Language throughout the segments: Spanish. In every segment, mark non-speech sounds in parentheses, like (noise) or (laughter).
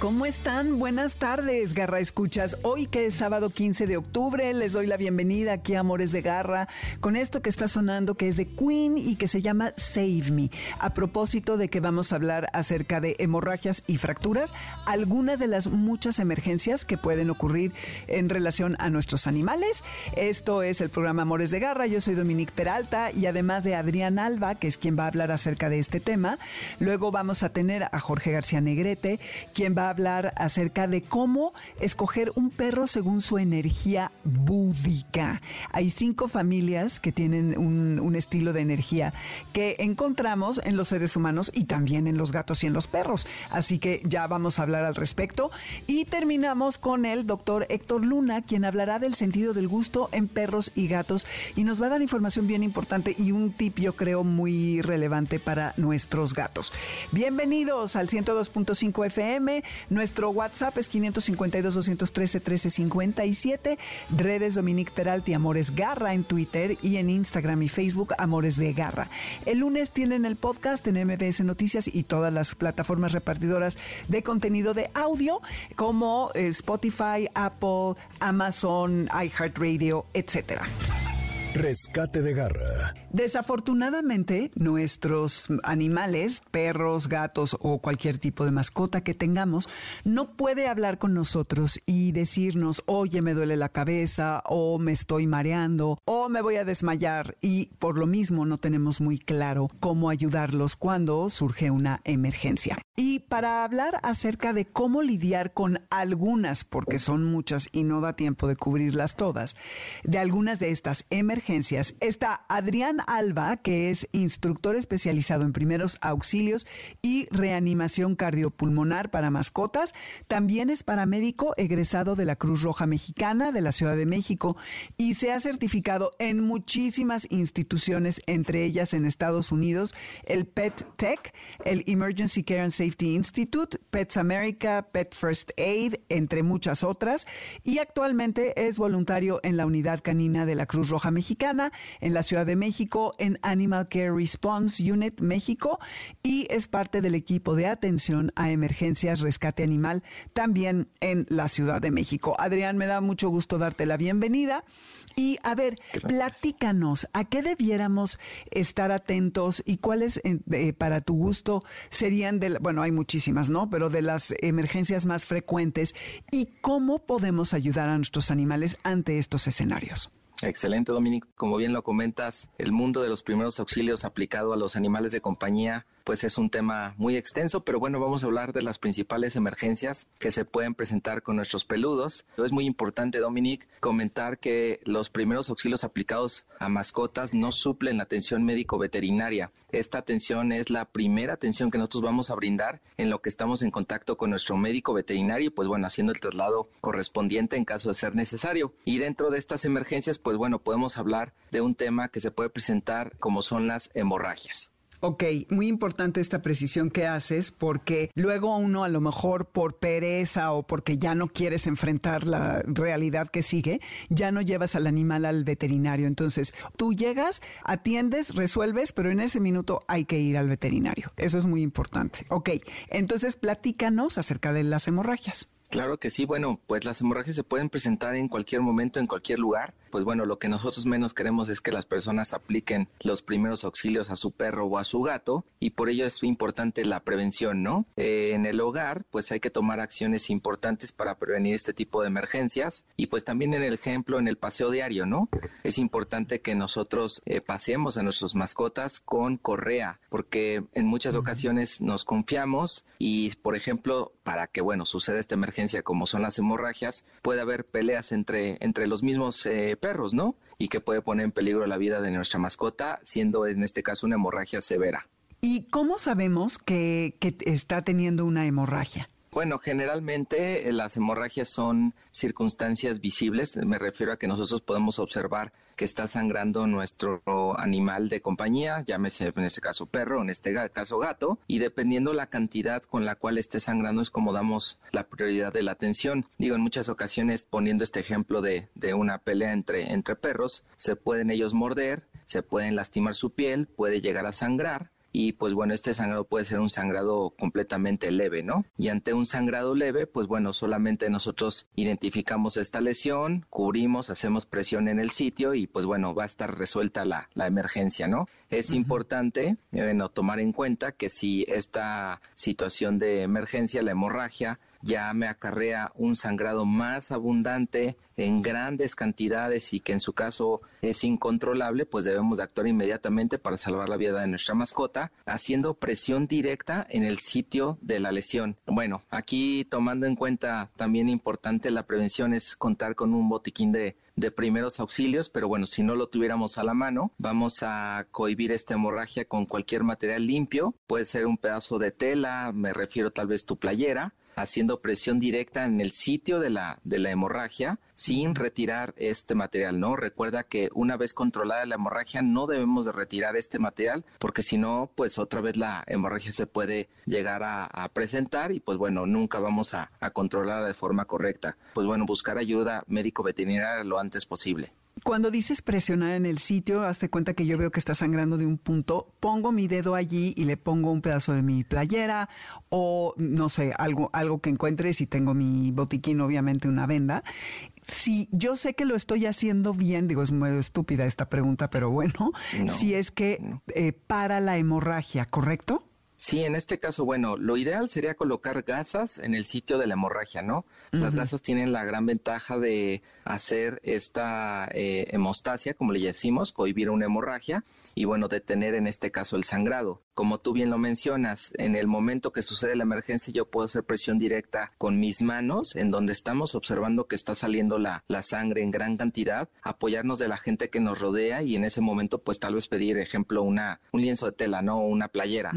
¿Cómo están? Buenas tardes, Garra Escuchas. Hoy que es sábado 15 de octubre, les doy la bienvenida aquí a Amores de Garra con esto que está sonando que es de Queen y que se llama Save Me. A propósito de que vamos a hablar acerca de hemorragias y fracturas, algunas de las muchas emergencias que pueden ocurrir en relación a nuestros animales. Esto es el programa Amores de Garra. Yo soy Dominique Peralta y además de Adrián Alba, que es quien va a hablar acerca de este tema. Luego vamos a tener a Jorge García Negrete, quien va a hablar acerca de cómo escoger un perro según su energía búdica. Hay cinco familias que tienen un, un, estilo de energía que encontramos en los seres humanos y también en los gatos y en los perros. Así que ya vamos a hablar al respecto. Y terminamos con el doctor Héctor Luna, quien hablará del sentido del gusto en perros y gatos y nos va a dar información bien importante y un tip yo creo muy relevante para nuestros gatos. Bienvenidos al 102.5 FM. Nuestro WhatsApp es 552-213-1357. Redes Dominique Peralti Amores Garra en Twitter y en Instagram y Facebook Amores de Garra. El lunes tienen el podcast en MBS Noticias y todas las plataformas repartidoras de contenido de audio como eh, Spotify, Apple, Amazon, iHeartRadio, etcétera. Rescate de garra. Desafortunadamente, nuestros animales, perros, gatos o cualquier tipo de mascota que tengamos, no puede hablar con nosotros y decirnos, oye, me duele la cabeza, o me estoy mareando, o me voy a desmayar. Y por lo mismo no tenemos muy claro cómo ayudarlos cuando surge una emergencia. Y para hablar acerca de cómo lidiar con algunas, porque son muchas y no da tiempo de cubrirlas todas, de algunas de estas emergencias, está Adrián Alba, que es instructor especializado en primeros auxilios y reanimación cardiopulmonar para mascotas. También es paramédico egresado de la Cruz Roja Mexicana de la Ciudad de México y se ha certificado en muchísimas instituciones, entre ellas en Estados Unidos, el Pet Tech, el Emergency Care and Safety Institute, Pets America, Pet First Aid, entre muchas otras. Y actualmente es voluntario en la unidad canina de la Cruz Roja Mexicana en la Ciudad de México, en Animal Care Response Unit México y es parte del equipo de atención a emergencias rescate animal también en la Ciudad de México. Adrián, me da mucho gusto darte la bienvenida. Y a ver, platícanos, ¿a qué debiéramos estar atentos y cuáles, eh, para tu gusto, serían, de, bueno, hay muchísimas, ¿no? Pero de las emergencias más frecuentes y cómo podemos ayudar a nuestros animales ante estos escenarios? Excelente, Dominique. Como bien lo comentas, el mundo de los primeros auxilios aplicado a los animales de compañía pues es un tema muy extenso, pero bueno, vamos a hablar de las principales emergencias que se pueden presentar con nuestros peludos. Es muy importante, Dominic, comentar que los primeros auxilios aplicados a mascotas no suplen la atención médico-veterinaria. Esta atención es la primera atención que nosotros vamos a brindar en lo que estamos en contacto con nuestro médico veterinario, pues bueno, haciendo el traslado correspondiente en caso de ser necesario. Y dentro de estas emergencias, pues bueno, podemos hablar de un tema que se puede presentar como son las hemorragias. Ok, muy importante esta precisión que haces porque luego uno a lo mejor por pereza o porque ya no quieres enfrentar la realidad que sigue, ya no llevas al animal al veterinario. Entonces, tú llegas, atiendes, resuelves, pero en ese minuto hay que ir al veterinario. Eso es muy importante. Ok, entonces platícanos acerca de las hemorragias. Claro que sí, bueno, pues las hemorragias se pueden presentar en cualquier momento, en cualquier lugar. Pues bueno, lo que nosotros menos queremos es que las personas apliquen los primeros auxilios a su perro o a su gato y por ello es importante la prevención, ¿no? Eh, en el hogar, pues hay que tomar acciones importantes para prevenir este tipo de emergencias y pues también en el ejemplo, en el paseo diario, ¿no? Es importante que nosotros eh, paseemos a nuestras mascotas con correa porque en muchas ocasiones nos confiamos y, por ejemplo, para que, bueno, suceda esta emergencia, como son las hemorragias, puede haber peleas entre, entre los mismos eh, perros, ¿no? Y que puede poner en peligro la vida de nuestra mascota, siendo en este caso una hemorragia severa. ¿Y cómo sabemos que, que está teniendo una hemorragia? Bueno, generalmente eh, las hemorragias son circunstancias visibles. Me refiero a que nosotros podemos observar que está sangrando nuestro animal de compañía, llámese en este caso perro, en este caso gato, y dependiendo la cantidad con la cual esté sangrando es como damos la prioridad de la atención. Digo, en muchas ocasiones, poniendo este ejemplo de, de una pelea entre, entre perros, se pueden ellos morder, se pueden lastimar su piel, puede llegar a sangrar y pues bueno, este sangrado puede ser un sangrado completamente leve, ¿no? Y ante un sangrado leve, pues bueno, solamente nosotros identificamos esta lesión, cubrimos, hacemos presión en el sitio y pues bueno, va a estar resuelta la, la emergencia, ¿no? Es importante, bueno, tomar en cuenta que si esta situación de emergencia, la hemorragia, ya me acarrea un sangrado más abundante en grandes cantidades y que en su caso es incontrolable, pues debemos de actuar inmediatamente para salvar la vida de nuestra mascota, haciendo presión directa en el sitio de la lesión. Bueno, aquí tomando en cuenta también importante la prevención es contar con un botiquín de de primeros auxilios, pero bueno, si no lo tuviéramos a la mano, vamos a cohibir esta hemorragia con cualquier material limpio, puede ser un pedazo de tela, me refiero tal vez tu playera, haciendo presión directa en el sitio de la, de la hemorragia sin retirar este material, ¿no? Recuerda que una vez controlada la hemorragia no debemos de retirar este material porque si no, pues otra vez la hemorragia se puede llegar a, presentar y pues bueno, nunca vamos a, a controlarla de forma correcta. Pues bueno, buscar ayuda médico veterinaria lo posible. Cuando dices presionar en el sitio, hazte cuenta que yo veo que está sangrando de un punto, pongo mi dedo allí y le pongo un pedazo de mi playera o no sé, algo, algo que encuentre, si tengo mi botiquín, obviamente una venda. Si yo sé que lo estoy haciendo bien, digo, es muy estúpida esta pregunta, pero bueno, si es que eh, para la hemorragia, ¿correcto? Sí, en este caso, bueno, lo ideal sería colocar gasas en el sitio de la hemorragia, ¿no? Las gasas tienen la gran ventaja de hacer esta eh, hemostasia, como le decimos, cohibir una hemorragia y, bueno, detener en este caso el sangrado. Como tú bien lo mencionas, en el momento que sucede la emergencia yo puedo hacer presión directa con mis manos, en donde estamos observando que está saliendo la, la sangre en gran cantidad, apoyarnos de la gente que nos rodea y en ese momento pues tal vez pedir, ejemplo, una, un lienzo de tela, ¿no? Una playera.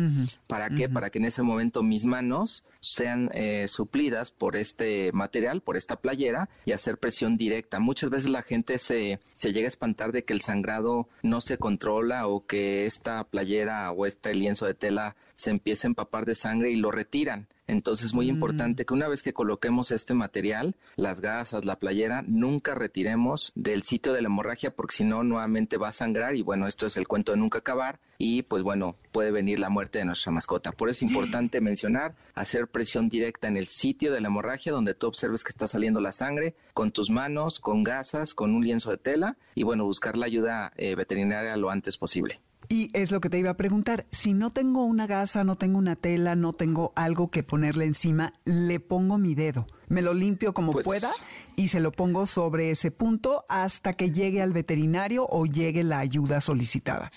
¿Para qué? Para que en ese momento mis manos sean eh, suplidas por este material, por esta playera y hacer presión directa. Muchas veces la gente se, se llega a espantar de que el sangrado no se controla o que esta playera o este lienzo de tela se empieza a empapar de sangre y lo retiran. Entonces es muy mm. importante que una vez que coloquemos este material, las gasas, la playera, nunca retiremos del sitio de la hemorragia porque si no nuevamente va a sangrar y bueno, esto es el cuento de nunca acabar y pues bueno, puede venir la muerte de nuestra mascota. Por eso es importante (gasps) mencionar, hacer presión directa en el sitio de la hemorragia donde tú observes que está saliendo la sangre con tus manos, con gasas, con un lienzo de tela y bueno, buscar la ayuda eh, veterinaria lo antes posible. Y es lo que te iba a preguntar, si no tengo una gasa, no tengo una tela, no tengo algo que ponerle encima, le pongo mi dedo, me lo limpio como pues pueda y se lo pongo sobre ese punto hasta que llegue al veterinario o llegue la ayuda solicitada.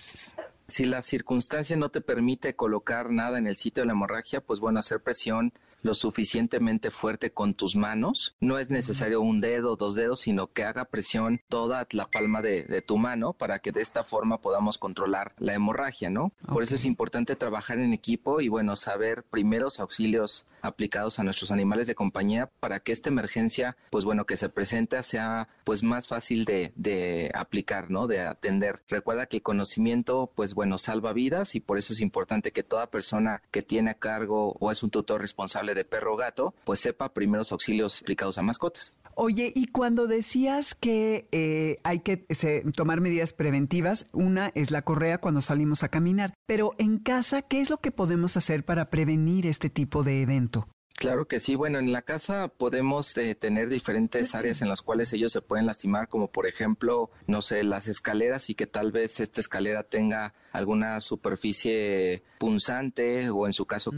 Si la circunstancia no te permite colocar nada en el sitio de la hemorragia, pues bueno, hacer presión lo suficientemente fuerte con tus manos. No es necesario un dedo, dos dedos, sino que haga presión toda la palma de, tu mano para que de esta forma podamos controlar la hemorragia, ¿no? Por eso es importante trabajar en equipo y bueno, saber primeros auxilios aplicados a nuestros animales de compañía para que esta emergencia, pues bueno, que se presenta sea pues más fácil de, de aplicar, ¿no? De atender. Recuerda que el conocimiento, pues bueno, salva vidas y por eso es importante que toda persona que tiene a cargo o es un tutor responsable de perro gato, pues sepa primeros auxilios aplicados a mascotas. Oye, y cuando decías que eh, hay que tomar medidas preventivas, una es la correa cuando salimos a caminar, pero en casa, ¿qué es lo que podemos hacer para prevenir este tipo de evento? Claro que sí. Bueno, en la casa podemos eh, tener diferentes áreas en las cuales ellos se pueden lastimar, como por ejemplo, no sé, las escaleras y que tal vez esta escalera tenga alguna superficie punzante o en su caso mm.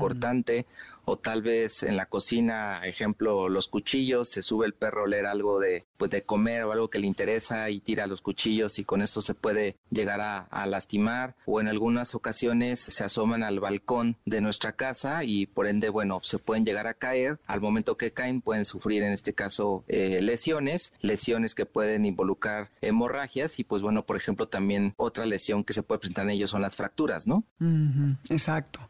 O tal vez en la cocina, ejemplo, los cuchillos, se sube el perro a leer algo de, pues, de comer o algo que le interesa y tira los cuchillos y con esto se puede llegar a, lastimar o en algunas ocasiones se asoman al balcón de nuestra casa y por ende, bueno, se pueden llegar a caer. Al momento que caen pueden sufrir en este caso eh, lesiones, lesiones que pueden involucrar hemorragias y pues bueno, por ejemplo, también otra lesión que se puede presentar en ellos son las fracturas, ¿no? exacto.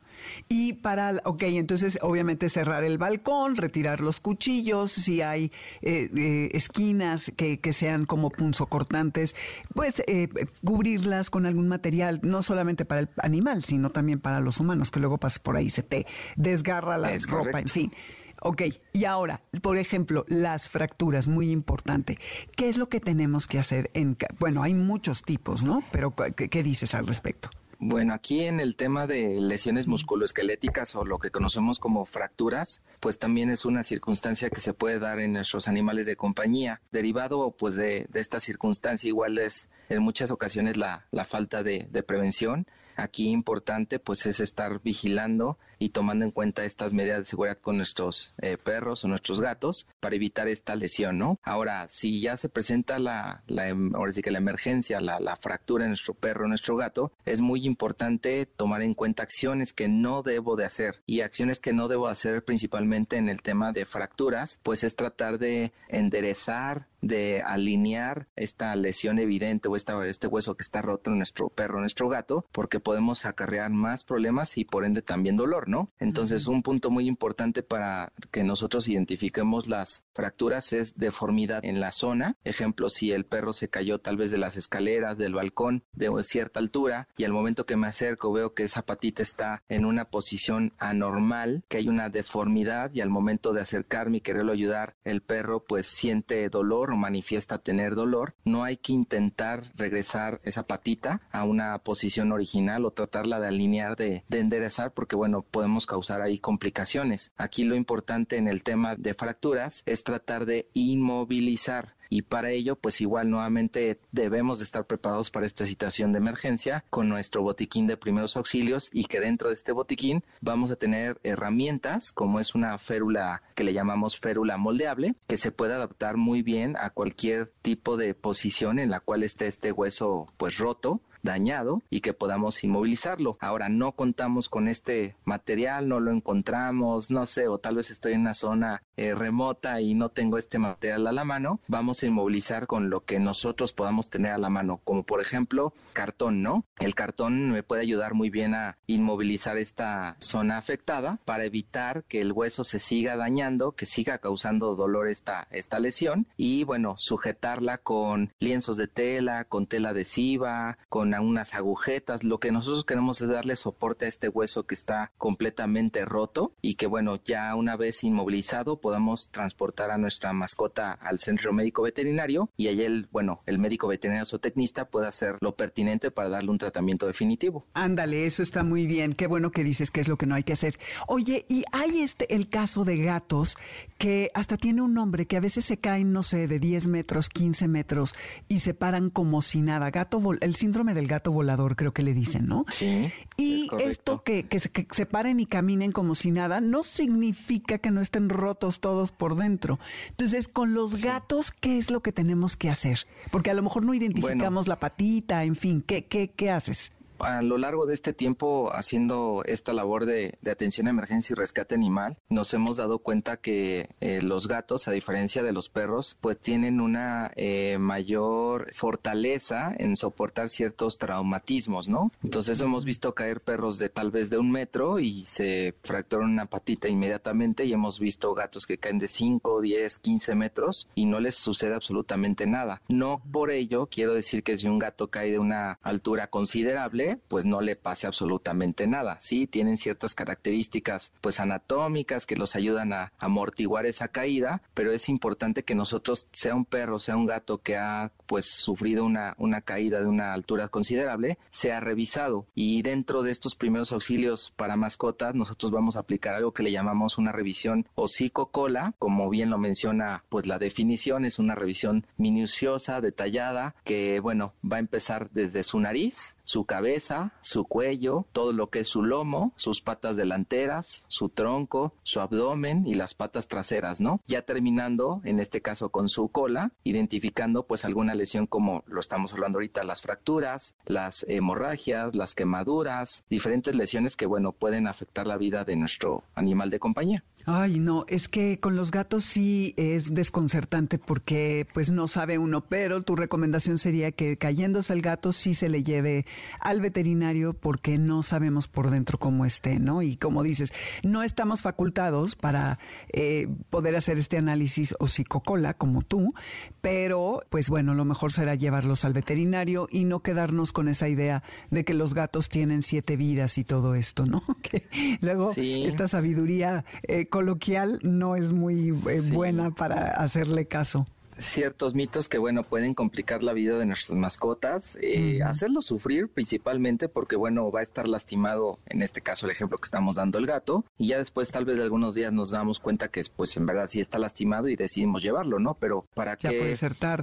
Y para, ok, entonces obviamente cerrar el balcón, retirar los cuchillos, si hay eh, eh, esquinas que, que, sean como punzocortantes, pues eh, cubrirlas con algún material, no solamente para el animal, sino también para los humanos, que luego pasas por ahí, se te desgarra la ropa, en fin. Ok, y ahora, por ejemplo, las fracturas, muy importante. ¿Qué es lo que tenemos que hacer? En, bueno, hay muchos tipos, ¿no? Pero qué dices al respecto? Bueno, aquí en el tema de lesiones musculoesqueléticas o lo que conocemos como fracturas, pues también es una circunstancia que se puede dar en nuestros animales de compañía. Derivado pues de, esta circunstancia igual es en muchas ocasiones la, falta de, de prevención Aquí importante pues es estar vigilando y tomando en cuenta estas medidas de seguridad con nuestros eh, perros o nuestros gatos para evitar esta lesión, ¿no? Ahora, si ya se presenta la, em, ahora sí que la emergencia, la, la fractura en nuestro perro o nuestro gato, es muy importante tomar en cuenta acciones que no debo de hacer y acciones que no debo hacer principalmente en el tema de fracturas, pues es tratar de enderezar, de alinear esta lesión evidente o esta, este hueso que está roto en nuestro perro, nuestro gato, porque podemos acarrear más problemas y por ende también dolor, ¿no? Entonces, un punto muy importante para que nosotros identifiquemos las fracturas es deformidad en la zona. Ejemplo, si el perro se cayó tal vez de las escaleras, del balcón, de cierta altura, y al momento que me acerco veo que esa patita está en una posición anormal, que hay una deformidad, y al momento de acercarme y quererlo ayudar, el perro pues siente dolor o manifiesta tener dolor, no hay que intentar regresar esa patita a una posición original o tratarla de alinear, de, de enderezar, porque bueno, podemos causar ahí complicaciones. Aquí lo importante en el tema de fracturas es tratar de inmovilizar y para ello pues igual nuevamente debemos de estar preparados para esta situación de emergencia con nuestro botiquín de primeros auxilios y que dentro de este botiquín vamos a tener herramientas como es una férula que le llamamos férula moldeable que se puede adaptar muy bien a cualquier tipo de posición en la cual esté este hueso pues roto dañado y que podamos inmovilizarlo. Ahora no contamos con este material, no lo encontramos, no sé, o tal vez estoy en una zona eh, remota y no tengo este material a la mano, vamos a inmovilizar con lo que nosotros podamos tener a la mano, como por ejemplo cartón, ¿no? El cartón me puede ayudar muy bien a inmovilizar esta zona afectada para evitar que el hueso se siga dañando, que siga causando dolor esta, esta lesión y bueno, sujetarla con lienzos de tela, con tela adhesiva, con unas agujetas. Lo que nosotros queremos es darle soporte a este hueso que está completamente roto y que bueno, ya una vez inmovilizado podamos transportar a nuestra mascota al centro médico veterinario y ahí el, bueno, el médico veterinario zootecnista puede hacer lo pertinente para darle un tratamiento definitivo. Ándale, eso está muy bien. Qué bueno que dices que es lo que no hay que hacer. Oye, y hay este el caso de gatos que hasta tiene un nombre que a veces se caen, no sé, de 10 metros, 15 metros y se paran como si nada. Gato, el síndrome del gato volador, creo que le dicen, ¿no? Sí. Y esto que, que, se, paren y caminen como si nada, no significa que no estén rotos todos por dentro. Entonces, con los gatos, ¿qué es lo que tenemos que hacer? Porque a lo mejor no identificamos la patita, en fin, ¿qué, qué, qué haces? A lo largo de este tiempo haciendo esta labor de, atención a emergencia y rescate animal, nos hemos dado cuenta que eh, los gatos, a diferencia de los perros, pues tienen una eh, mayor fortaleza en soportar ciertos traumatismos, ¿no? Entonces hemos visto caer perros de tal vez de un metro y se fracturan una patita inmediatamente y hemos visto gatos que caen de 5, 10, 15 metros y no les sucede absolutamente nada. No por ello quiero decir que si un gato cae de una altura considerable, pues no le pase absolutamente nada. Sí, tienen ciertas características pues anatómicas que los ayudan a amortiguar esa caída, pero es importante que nosotros, sea un perro, sea un gato que ha pues sufrido una, una caída de una altura considerable, sea revisado. Y dentro de estos primeros auxilios para mascotas, nosotros vamos a aplicar algo que le llamamos una revisión hocico-cola, como bien lo menciona pues la definición, es una revisión minuciosa, detallada, que bueno, va a empezar desde su nariz, su cabeza, su cuello, todo lo que es su lomo, sus patas delanteras, su tronco, su abdomen y las patas traseras, ¿no? Ya terminando, en este caso con su cola, identificando pues alguna lesión como lo estamos hablando ahorita, las fracturas, las hemorragias, las quemaduras, diferentes lesiones que bueno, pueden afectar la vida de nuestro animal de compañía. Ay, no, es que con los gatos sí es desconcertante porque pues no sabe uno, pero tu recomendación sería que cayéndose el gato sí se le lleve al veterinario porque no sabemos por dentro cómo esté, ¿no? Y como dices, no estamos facultados para eh, poder hacer este análisis o psicocola como tú, pero pues bueno, lo mejor será llevarlos al veterinario y no quedarnos con esa idea de que los gatos tienen siete vidas y todo esto, ¿no? (laughs) Que luego esta sabiduría eh, coloquial no es muy eh, buena para hacerle caso ciertos mitos que, bueno, pueden complicar la vida de nuestras mascotas, eh, hacerlo sufrir principalmente porque, bueno, va a estar lastimado, en este caso el ejemplo que estamos dando el gato, y ya después tal vez de algunos días nos damos cuenta que, pues, en verdad sí está lastimado y decidimos llevarlo, ¿no? Pero para que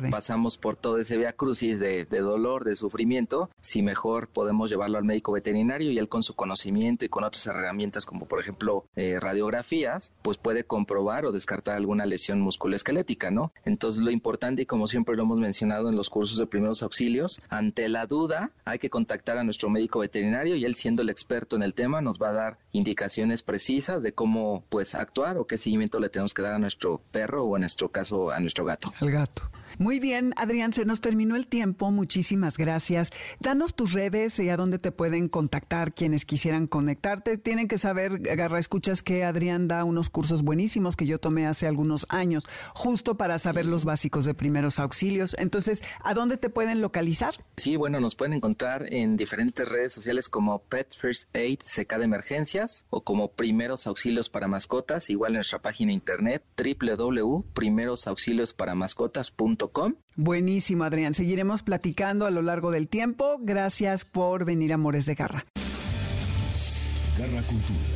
pasamos por todo ese via crucis de, dolor, de sufrimiento, si mejor podemos llevarlo al médico veterinario y él con su conocimiento y con otras herramientas como, por ejemplo, eh, radiografías, pues puede comprobar o descartar alguna lesión musculoesquelética, ¿no? Entonces, lo importante y como siempre lo hemos mencionado en los cursos de primeros auxilios, ante la duda hay que contactar a nuestro médico veterinario y él siendo el experto en el tema nos va a dar indicaciones precisas de cómo pues actuar o qué seguimiento le tenemos que dar a nuestro perro o en nuestro caso a nuestro gato. El gato. Muy bien, Adrián, se nos terminó el tiempo. Muchísimas gracias. Danos tus redes y a dónde te pueden contactar quienes quisieran conectarte. Tienen que saber, agarra escuchas, que Adrián da unos cursos buenísimos que yo tomé hace algunos años, justo para saber los básicos de primeros auxilios. Entonces, ¿a dónde te pueden localizar? Sí, bueno, nos pueden encontrar en diferentes redes sociales como Pet First Aid CK de Emergencias o como Primeros Auxilios para Mascotas, igual en nuestra página internet www.primerosauxiliosparamascotas.com Buenísimo, Adrián. Seguiremos platicando a lo largo del tiempo. Gracias por venir a Amores de Garra. Garra Cultura.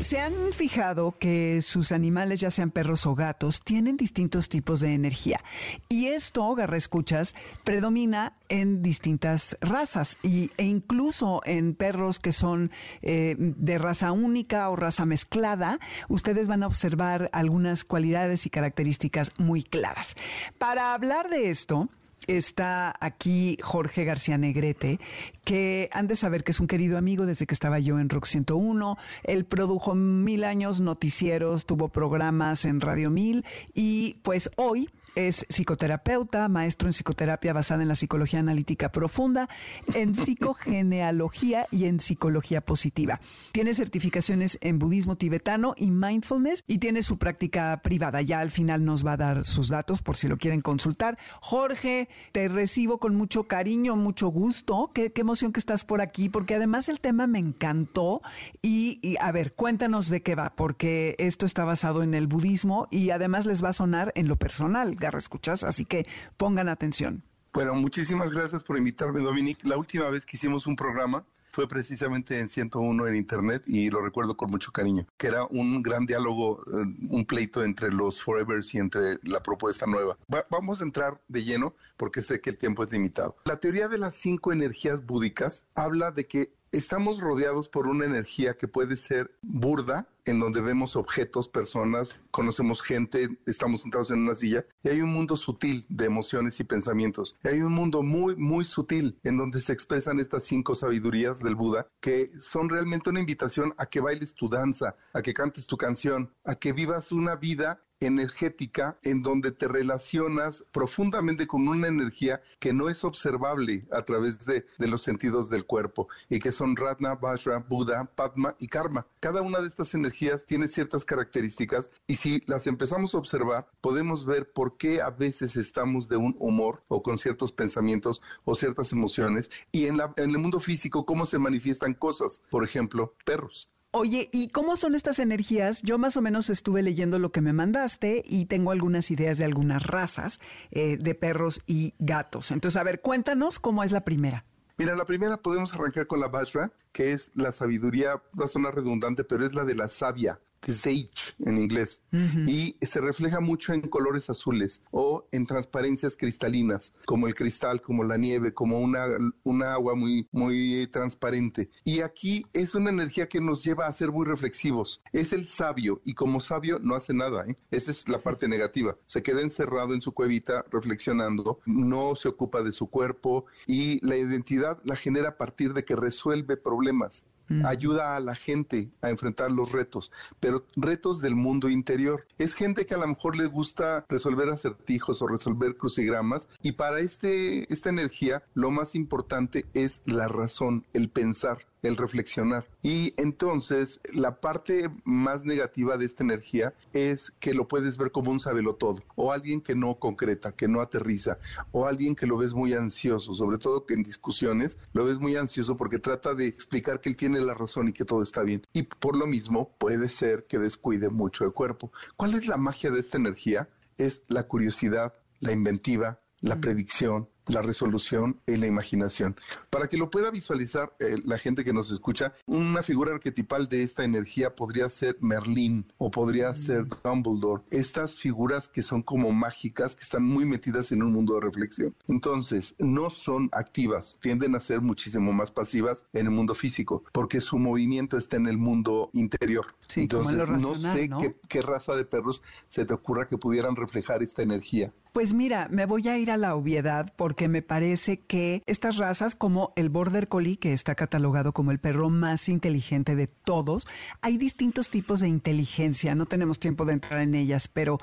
¿Se han fijado que sus animales, ya sean perros o gatos, tienen distintos tipos de energía? Y esto, Garra Escuchas, predomina en distintas razas y, e incluso en perros que son eh, de raza única o raza mezclada, ustedes van a observar algunas cualidades y características muy claras. Para hablar de esto, está aquí Jorge García Negrete, que han de saber que es un querido amigo desde que estaba yo en Rock 101. Él produjo mil años noticieros, tuvo programas en Radio Mil y pues hoy es psicoterapeuta, maestro en psicoterapia basada en la psicología analítica profunda, en psicogenealogía y en psicología positiva. Tiene certificaciones en budismo tibetano y mindfulness y tiene su práctica privada. Ya al final nos va a dar sus datos por si lo quieren consultar. Jorge, te recibo con mucho cariño, mucho gusto. Qué, emoción que estás por aquí, porque además el tema me encantó. Y, y a ver, cuéntanos de qué va, porque esto está basado en el budismo y además les va a sonar en lo personal escuchas, así que pongan atención. Bueno, muchísimas gracias por invitarme, Dominique. La última vez que hicimos un programa fue precisamente en 101 en Internet y lo recuerdo con mucho cariño, que era un gran diálogo, eh, un pleito entre los Forevers y entre la propuesta nueva. vamos a entrar de lleno porque sé que el tiempo es limitado. La teoría de las cinco energías búdicas habla de que estamos rodeados por una energía que puede ser burda, en donde vemos objetos, personas, conocemos gente, estamos sentados en una silla, y hay un mundo sutil de emociones y pensamientos. Y hay un mundo muy, muy sutil en donde se expresan estas cinco sabidurías del Buda, que son realmente una invitación a que bailes tu danza, a que cantes tu canción, a que vivas una vida energética en donde te relacionas profundamente con una energía que no es observable a través de, los sentidos del cuerpo y que son Ratna, Vajra, Buda, Padma y Karma. Cada una de estas energías tiene ciertas características y si las empezamos a observar podemos ver por qué a veces estamos de un humor o con ciertos pensamientos o ciertas emociones y en, en el mundo físico cómo se manifiestan cosas, por ejemplo, perros. Oye, ¿y cómo son estas energías? Yo más o menos estuve leyendo lo que me mandaste y tengo algunas ideas de algunas razas eh, de perros y gatos. Entonces, a ver, cuéntanos cómo es la primera. Mira, la primera podemos arrancar con la Vajra, que es la sabiduría, va a sonar redundante, pero es la de la sabia sage en inglés, y se refleja mucho en colores azules o en transparencias cristalinas, como el cristal, como la nieve, como una, una agua muy, muy transparente. Y aquí es una energía que nos lleva a ser muy reflexivos. Es el sabio, y como sabio no hace nada, ¿eh? esa es la parte negativa. Se queda encerrado en su cuevita reflexionando, no se ocupa de su cuerpo y la identidad la genera a partir de que resuelve problemas. Mm. ayuda a la gente a enfrentar los retos, pero retos del mundo interior. Es gente que a lo mejor le gusta resolver acertijos o resolver crucigramas y para este, esta energía lo más importante es la razón, el pensar el reflexionar. Y entonces la parte más negativa de esta energía es que lo puedes ver como un todo o alguien que no concreta, que no aterriza, o alguien que lo ves muy ansioso, sobre todo que en discusiones lo ves muy ansioso porque trata de explicar que él tiene tiene la razón y que todo está bien. Y por lo mismo puede ser que descuide mucho el cuerpo. ¿Cuál es la magia de esta energía? Es la curiosidad, la inventiva, la predicción, la resolución y la imaginación. Para que lo pueda visualizar eh, la gente que nos escucha, una figura arquetipal de esta energía podría ser Merlín o podría ser Dumbledore. Estas figuras que son como mágicas, que están muy metidas en un mundo de reflexión. Entonces, no son activas, tienden a ser muchísimo más pasivas en el mundo físico, porque su movimiento está en el mundo interior. Entonces, no sé Qué, qué raza de perros se te ocurra que pudieran reflejar esta energía. Pues mira, me voy a ir a la obviedad porque me parece que estas razas, como el Border Collie, que está catalogado como el perro más inteligente de todos, hay distintos tipos de inteligencia. No tenemos tiempo de entrar en ellas, pero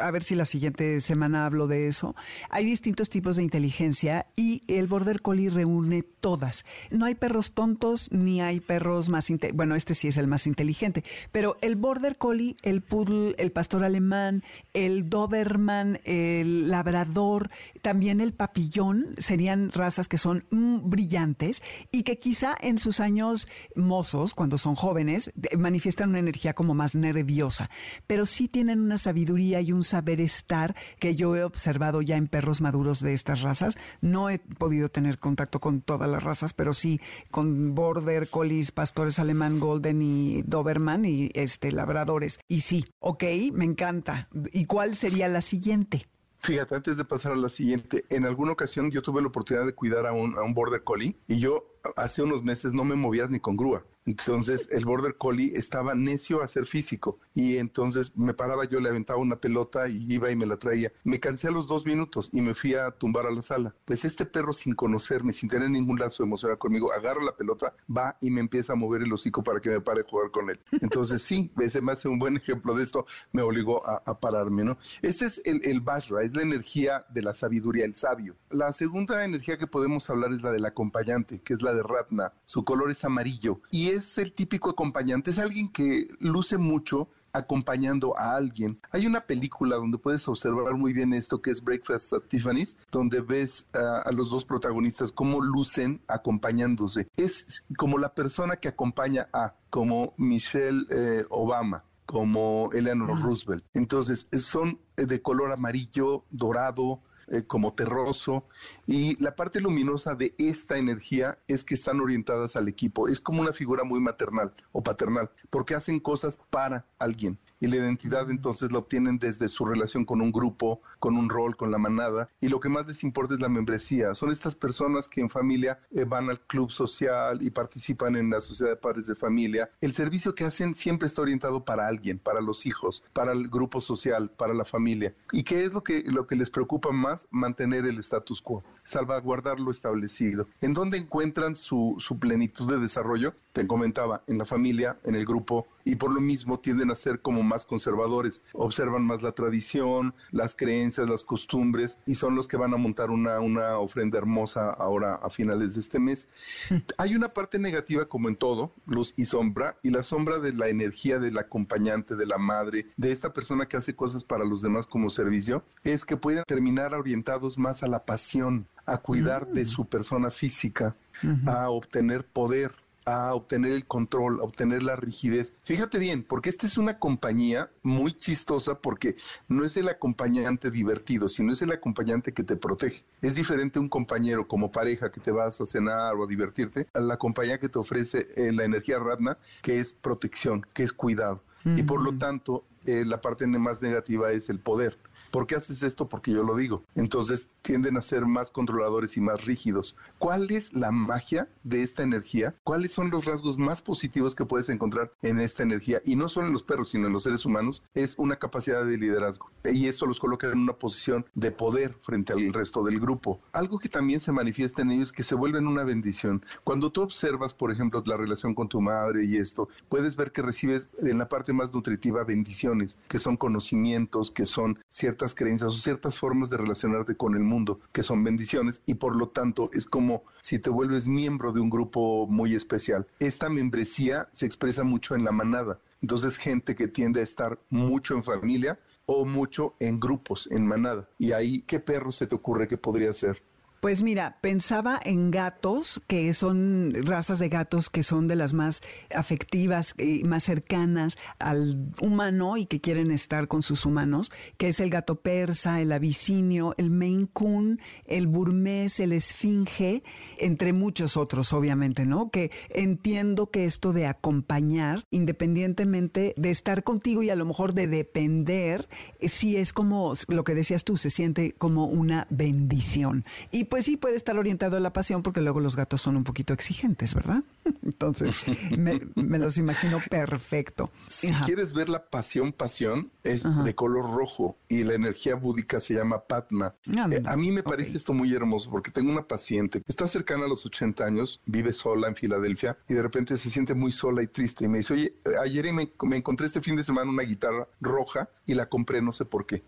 a ver si la siguiente semana hablo de eso. Hay distintos tipos de inteligencia y el Border Collie reúne todas. No hay perros tontos ni hay perros más inteligentes. Bueno, este sí es el más inteligente, pero el Border Collie, el Poodle, el Pastor Alemán, el Doberman, el labrador, también el papillón, serían razas que son mm, brillantes y que quizá en sus años mozos, cuando son jóvenes, manifiestan una energía como más nerviosa, pero sí tienen una sabiduría y un saber estar que yo he observado ya en perros maduros de estas razas. No he podido tener contacto con todas las razas, pero sí con border, collies, pastores alemán, golden y doberman y este labradores. Y sí, ok, me encanta. ¿Y cuál sería la siguiente? Fíjate, antes de pasar a la siguiente, en alguna ocasión yo tuve la oportunidad de cuidar a un, a un border collie y yo hace unos meses no me movías ni con grúa. Entonces el border collie estaba necio a ser físico y entonces me paraba yo, le aventaba una pelota y iba y me la traía. Me cansé a los dos minutos y me fui a tumbar a la sala. Pues este perro sin conocerme, sin tener ningún lazo emocional conmigo, agarra la pelota, va y me empieza a mover el hocico para que me pare a jugar con él. Entonces sí, ese me hace un buen ejemplo de esto, me obligó a, pararme, ¿no? Este es el, el Bashra, es la energía de la sabiduría, el sabio. La segunda energía que podemos hablar es la del acompañante, que es la de Ratna. Su color es amarillo y el típico acompañante, es alguien que luce mucho acompañando a alguien. Hay una película donde puedes observar muy bien esto que es Breakfast at Tiffany's, donde ves a los dos protagonistas cómo lucen acompañándose. Es como la persona que acompaña a, como Michelle eh, Obama como Eleanor Roosevelt. Entonces, son de color amarillo, dorado, eh, como terroso. Y la parte luminosa de esta energía es que están orientadas al equipo. Es como una figura muy maternal o paternal, porque hacen cosas para alguien y la identidad entonces la obtienen desde su relación con un grupo, con un rol, con la manada y lo que más les importa es la membresía. Son estas personas que en familia eh, van al club social y participan en la sociedad de padres de familia. El servicio que hacen siempre está orientado para alguien, para los hijos, para el grupo social, para la familia. ¿Y qué es lo que, lo que les preocupa más? Mantener el status quo, salvaguardar lo establecido. ¿En dónde encuentran su, su plenitud de desarrollo? Te comentaba, en la familia, en el grupo, y por lo mismo tienden a ser como más conservadores, observan más la tradición, las creencias, las costumbres y son los que van a montar una, una ofrenda hermosa ahora a finales de este mes. (laughs) Hay una parte negativa como en todo, luz y sombra, y la sombra de la energía del acompañante, de la madre, de esta persona que hace cosas para los demás como servicio, es que pueden terminar orientados más a la pasión, a cuidar de mm. su persona física, a obtener poder a obtener el control, a obtener la rigidez. Fíjate bien, porque esta es una compañía muy chistosa porque no es el acompañante divertido, sino es el acompañante que te protege. Es diferente un compañero como pareja que te vas a cenar o a divertirte a la compañía que te ofrece eh, la energía Radna, que es protección, que es cuidado. Y por lo tanto, eh, la parte más negativa es el poder. ¿Por qué haces esto? Porque yo lo digo. Entonces tienden a ser más controladores y más rígidos. ¿Cuál es la magia de esta energía? ¿Cuáles son los rasgos más positivos que puedes encontrar en esta energía? Y no solo en los perros, sino en los seres humanos, es una capacidad de liderazgo. Y esto los coloca en una posición de poder frente al resto del grupo. Algo que también se manifiesta en ellos que se vuelven una bendición. Cuando tú observas, por ejemplo, la relación con tu madre y esto, puedes ver que recibes en la parte más nutritiva bendiciones, que son conocimientos, que son ciertas creencias o ciertas formas de relacionarte con el mundo que son bendiciones y por lo tanto es como si te vuelves miembro de un grupo muy especial. Esta membresía se expresa mucho en la manada. Entonces gente que tiende a estar mucho en familia o mucho en grupos, en manada. Y ahí, ¿qué perro se te ocurre que podría ser? Pues mira, pensaba en gatos, que son razas de gatos que son de las más afectivas y más cercanas al humano y que quieren estar con sus humanos, que es el gato persa, el abisinio, el Maine Coon, el burmés, el esfinge, entre muchos otros, obviamente, ¿no? Que entiendo que esto de acompañar, independientemente de estar contigo y a lo mejor de depender, eh, sí es como lo que decías tú, se siente como una bendición. Y pues sí puede estar orientado a la pasión porque luego los gatos son un poquito exigentes, ¿verdad? (laughs) Entonces, me, los imagino perfecto. Si quieres ver la pasión, pasión, es de color rojo y la energía búdica se llama Patma. Eh, a mí me parece esto muy hermoso porque tengo una paciente que está cercana a los 80 años, vive sola en Filadelfia y de repente se siente muy sola y triste y me dice, oye, ayer me, me encontré este fin de semana una guitarra roja y la compré, no sé por qué.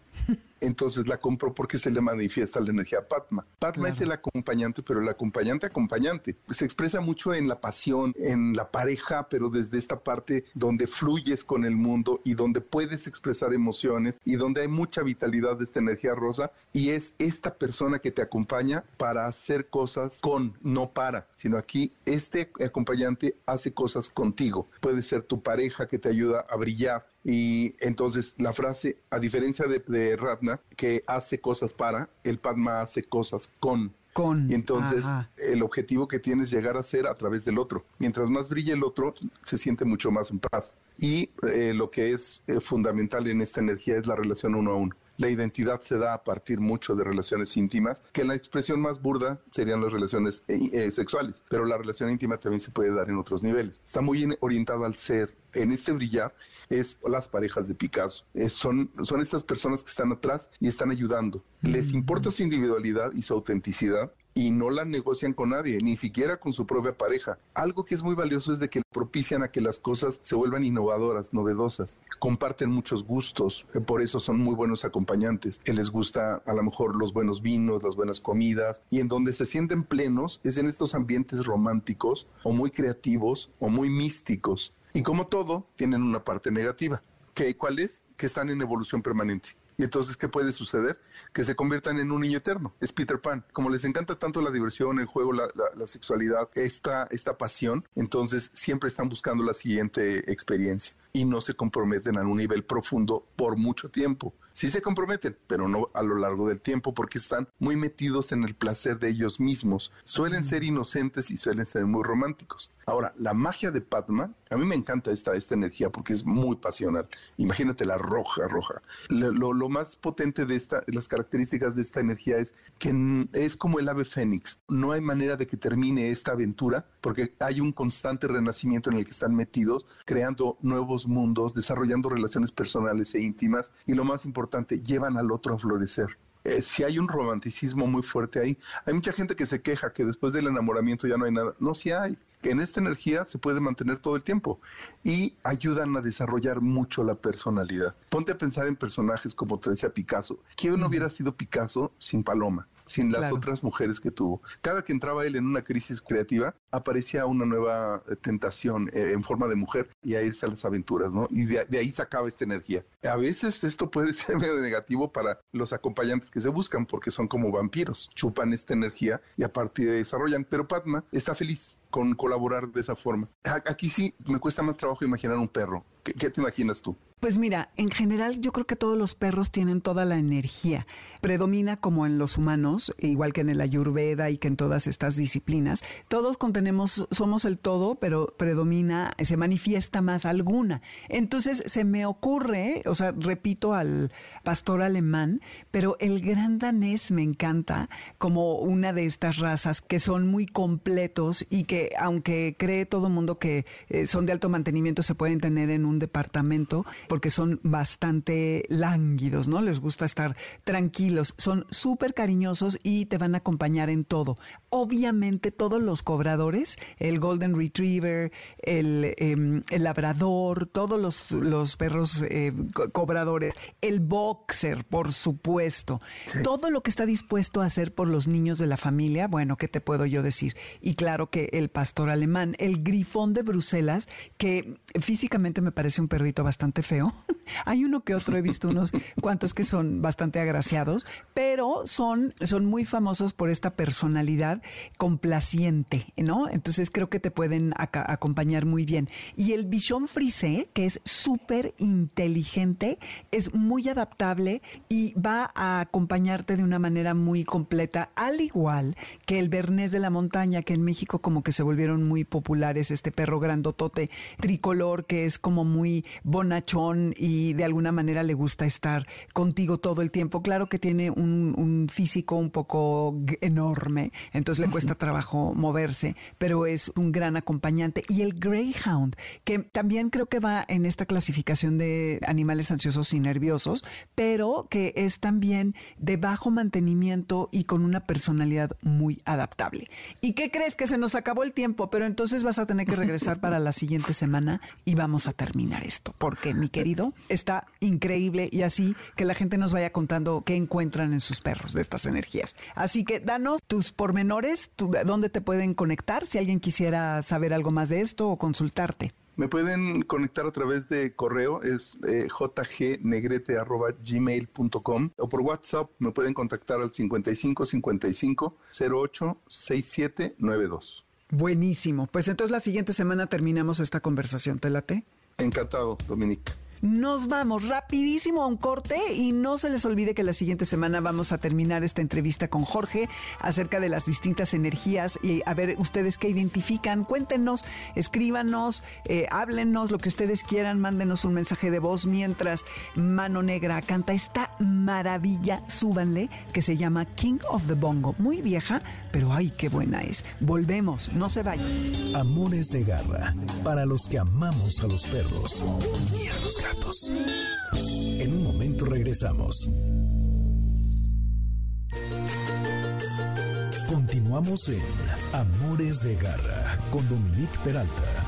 Entonces la compro porque se le manifiesta la energía Padma. Padma es el acompañante, pero el acompañante acompañante. Se expresa mucho en la pasión, en la pareja, pero desde esta parte donde fluyes con el mundo y donde puedes expresar emociones y donde hay mucha vitalidad de esta energía rosa y es esta persona que te acompaña para hacer cosas con, no para, sino aquí este acompañante hace cosas contigo. Puede ser tu pareja que te ayuda a brillar, y entonces la frase, a diferencia de, de Ratna, que hace cosas para, el Padma hace cosas con. Con. Y entonces el objetivo que tienes es llegar a ser a través del otro. Mientras más brille el otro, se siente mucho más en paz. Y eh, lo que es eh, fundamental en esta energía es la relación uno a uno. La identidad se da a partir mucho de relaciones íntimas, que la expresión más burda serían las relaciones eh, sexuales, pero la relación íntima también se puede dar en otros niveles. Está muy orientado al ser. En este brillar es las parejas de Picasso. son, son estas personas que están atrás y están ayudando. Les importa su individualidad y su autenticidad y no la negocian con nadie, ni siquiera con su propia pareja. Algo que es muy valioso es de que propician a que las cosas se vuelvan innovadoras, novedosas. Comparten muchos gustos, eh, por eso son muy buenos acompañantes. Que les gusta a lo mejor los buenos vinos, las buenas comidas, y en donde se sienten plenos es en estos ambientes románticos o muy creativos o muy místicos. Y como todo, tienen una parte negativa. ¿Qué, ¿Cuál es? Que están en evolución permanente. Y entonces, ¿qué puede suceder? Que se conviertan en un niño eterno. Es Peter Pan. Como les encanta tanto la diversión, el juego, la, la, sexualidad, esta, esta pasión, entonces siempre están buscando la siguiente experiencia y no se comprometen a un nivel profundo por mucho tiempo. Sí se comprometen, pero no a lo largo del tiempo porque están muy metidos en el placer de ellos mismos. Suelen ser inocentes y suelen ser muy románticos. Ahora, la magia de Padma, a mí me encanta esta, esta energía porque es muy pasional. Imagínate la roja, roja. Lo, lo más potente de esta, las características de esta energía es que es como el ave fénix. No hay manera de que termine esta aventura porque hay un constante renacimiento en el que están metidos, creando nuevos mundos, desarrollando relaciones personales e íntimas y lo más importante, llevan al otro a florecer. Eh, si hay un romanticismo muy fuerte ahí, hay mucha gente que se queja que después del enamoramiento ya no hay nada. No, si hay. Que en esta energía se puede mantener todo el tiempo y ayudan a desarrollar mucho la personalidad. Ponte a pensar en personajes como te decía Picasso. ¿Quién no hubiera sido Picasso sin Paloma? Sin las otras mujeres que tuvo. Cada que entraba él en una crisis creativa, aparecía una nueva eh, tentación eh, en forma de mujer y a irse a las aventuras, ¿no? Y de, ahí sacaba esta energía. A veces esto puede (laughs) ser medio negativo para los acompañantes que se buscan porque son como vampiros, chupan esta energía y a partir de desarrollan. Pero Padma está feliz con colaborar de esa forma. Aquí sí me cuesta más trabajo imaginar un perro. ¿Qué, te imaginas tú? Pues mira, en general yo creo que todos los perros tienen toda la energía. Predomina como en los humanos, igual que en el ayurveda y que en todas estas disciplinas. Todos contenemos, somos el todo, pero predomina, se manifiesta más alguna. Entonces se me ocurre, o sea, repito al pastor alemán, pero el gran danés me encanta como una de estas razas que son muy completos y que aunque cree todo el mundo que eh, son de alto mantenimiento, se pueden tener en un departamento porque son bastante lánguidos, ¿no? Les gusta estar tranquilos, son súper cariñosos y te van a acompañar en todo. Obviamente todos los cobradores, el Golden Retriever, el, em, Labrador, todos los, perros eh, cobradores, el Boxer, por supuesto, todo lo que está dispuesto a hacer por los niños de la familia, bueno, ¿qué te puedo yo decir? Y claro que el pastor alemán, el grifón de Bruselas, que físicamente me parece un perrito bastante feo. (laughs) Hay uno que otro, he visto unos (laughs) cuantos que son bastante agraciados, pero son, son muy famosos por esta personalidad complaciente, ¿no? Entonces creo que te pueden acompañar muy bien. Y el bichon frisé, que es súper inteligente, es muy adaptable y va a acompañarte de una manera muy completa, al igual que el bernés de la montaña, que en México como que se volvieron muy populares, este perro grandotote tricolor que es como muy bonachón y de alguna manera le gusta estar contigo todo el tiempo. Claro que tiene un, un físico un poco enorme, entonces le cuesta trabajo moverse, pero es un gran acompañante. Y el Greyhound, que también creo que va en esta clasificación de animales ansiosos y nerviosos, pero que es también de bajo mantenimiento y con una personalidad muy adaptable. ¿Y qué crees que se nos acabó el tiempo? Pero entonces vas a tener que regresar para la siguiente semana y vamos a terminar esto, porque mi querido, está increíble y así que la gente nos vaya contando qué encuentran en sus perros de estas energías. Así que danos tus pormenores, dónde te pueden conectar si alguien quisiera saber algo más de esto o consultarte. Me pueden conectar a través de correo, es eh, jgnegrete.gmail.com o por WhatsApp me pueden contactar al 55 55 08 67 92. Buenísimo. Pues entonces la siguiente semana terminamos esta conversación. ¿Te late? Encantado, Dominique. Nos vamos rapidísimo a un corte y no se les olvide que la siguiente semana vamos a terminar esta entrevista con Jorge acerca de las distintas energías y a ver ustedes qué identifican. Cuéntenos, escríbanos, eh, háblenos lo que ustedes quieran, mándenos un mensaje de voz mientras Mano Negra canta esta maravilla, súbanle, que se llama King of the Bongo. Muy vieja, pero ay, qué buena es. Volvemos, no se vayan. Amores de garra, para los que amamos a los perros y a los. En un momento regresamos. Continuamos en Amores de Garra con Dominique Peralta.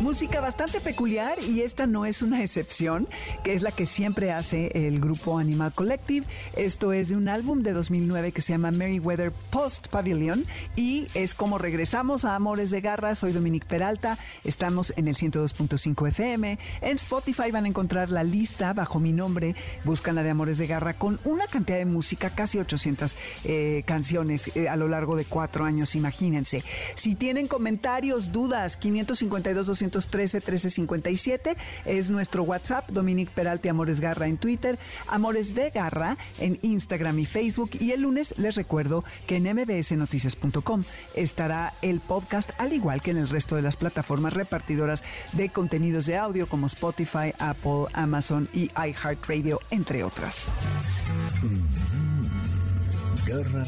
Música bastante peculiar y esta no es una excepción, que es la que siempre hace el grupo Animal Collective. Esto es de un álbum de 2009 que se llama Merryweather Post Pavilion y es como regresamos a Amores de Garra. Soy Dominique Peralta, estamos en el 102.5 FM. En Spotify van a encontrar la lista bajo mi nombre, buscan la de Amores de Garra con una cantidad de música, casi 800 eh, canciones eh, a lo largo de cuatro años, imagínense. Si tienen comentarios, dudas, 552 200 213-1357 es nuestro WhatsApp, Dominique Peralti Amores Garra en Twitter, Amores de Garra en Instagram y Facebook. Y el lunes les recuerdo que en mbsnoticias.com estará el podcast, al igual que en el resto de las plataformas repartidoras de contenidos de audio como Spotify, Apple, Amazon y iHeartRadio, entre otras. Mm-hmm. Garra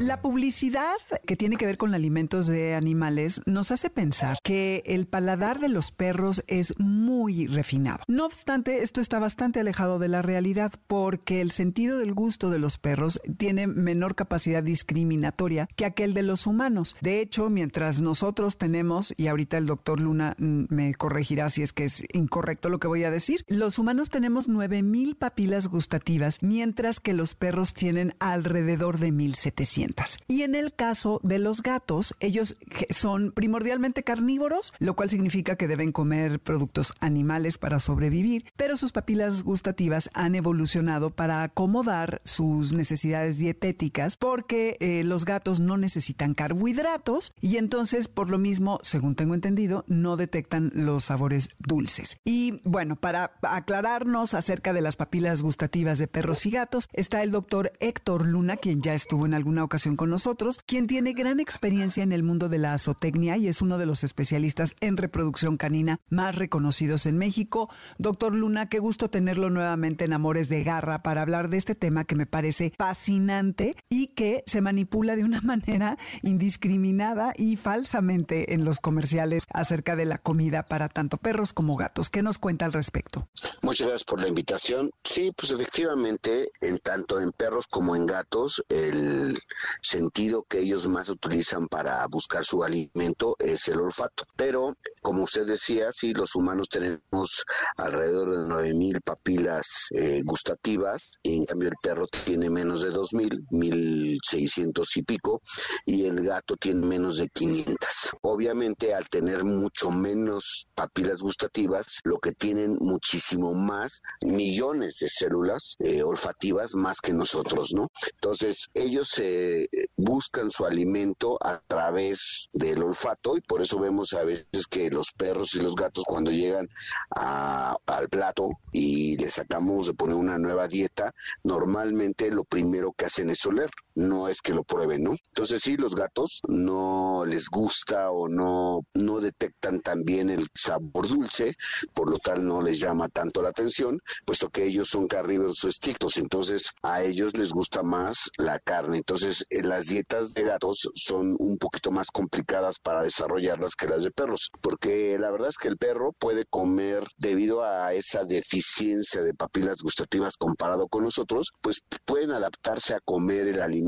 la publicidad que tiene que ver con alimentos de animales nos hace pensar que el paladar de los perros es muy refinado. No obstante, esto está bastante alejado de la realidad porque el sentido del gusto de los perros tiene menor capacidad discriminatoria que aquel de los humanos. De hecho, mientras nosotros tenemos, y ahorita el doctor Luna mm, me corregirá si es que es incorrecto lo que voy a decir, los humanos tenemos 9000 papilas gustativas, mientras que los perros tienen alrededor de 1700. Y en el caso de los gatos, ellos son primordialmente carnívoros, lo cual significa que deben comer productos animales para sobrevivir, pero sus papilas gustativas han evolucionado para acomodar sus necesidades dietéticas porque eh, los gatos no necesitan carbohidratos y entonces por lo mismo, según tengo entendido, no detectan los sabores dulces. Y bueno, para aclararnos acerca de las papilas gustativas de perros y gatos, está el doctor Héctor Luna, quien ya estuvo en alguna ocasión con nosotros, quien tiene gran experiencia en el mundo de la azotecnia y es uno de los especialistas en reproducción canina más reconocidos en México. Doctor Luna, qué gusto tenerlo nuevamente en Amores de Garra para hablar de este tema que me parece fascinante y que se manipula de una (laughs) manera indiscriminada y falsamente en los comerciales acerca de la comida para tanto perros como gatos. ¿Qué nos cuenta al respecto? Muchas gracias por la invitación. Sí, pues efectivamente, en tanto en perros como en gatos, el sentido que ellos más utilizan para buscar su alimento es el olfato. Pero como usted decía, sí, los humanos tenemos alrededor de 9000 papilas eh, gustativas, y en cambio el perro tiene menos de 2000, 1600 y pico, y el gato tiene menos de 500. Obviamente, al tener mucho menos papilas gustativas, lo que tienen muchísimo más millones de células eh, olfativas más que nosotros, ¿no? Entonces, ellos eh, buscan su alimento a través del olfato y por eso vemos a veces que los perros y los gatos cuando llegan al plato y les sacamos de poner una nueva dieta, normalmente lo primero que hacen es oler no es que lo prueben, ¿no? Entonces sí, los gatos no les gusta o no, no detectan tan bien el sabor dulce, por lo tal no les llama tanto la atención, puesto que ellos son carnívoros estrictos, entonces a ellos les gusta más la carne. Entonces eh, las dietas de gatos son un poquito más complicadas para desarrollarlas que las de perros, porque la verdad es que el perro puede comer debido a esa deficiencia de papilas gustativas comparado con nosotros, pues pueden adaptarse a comer el alimento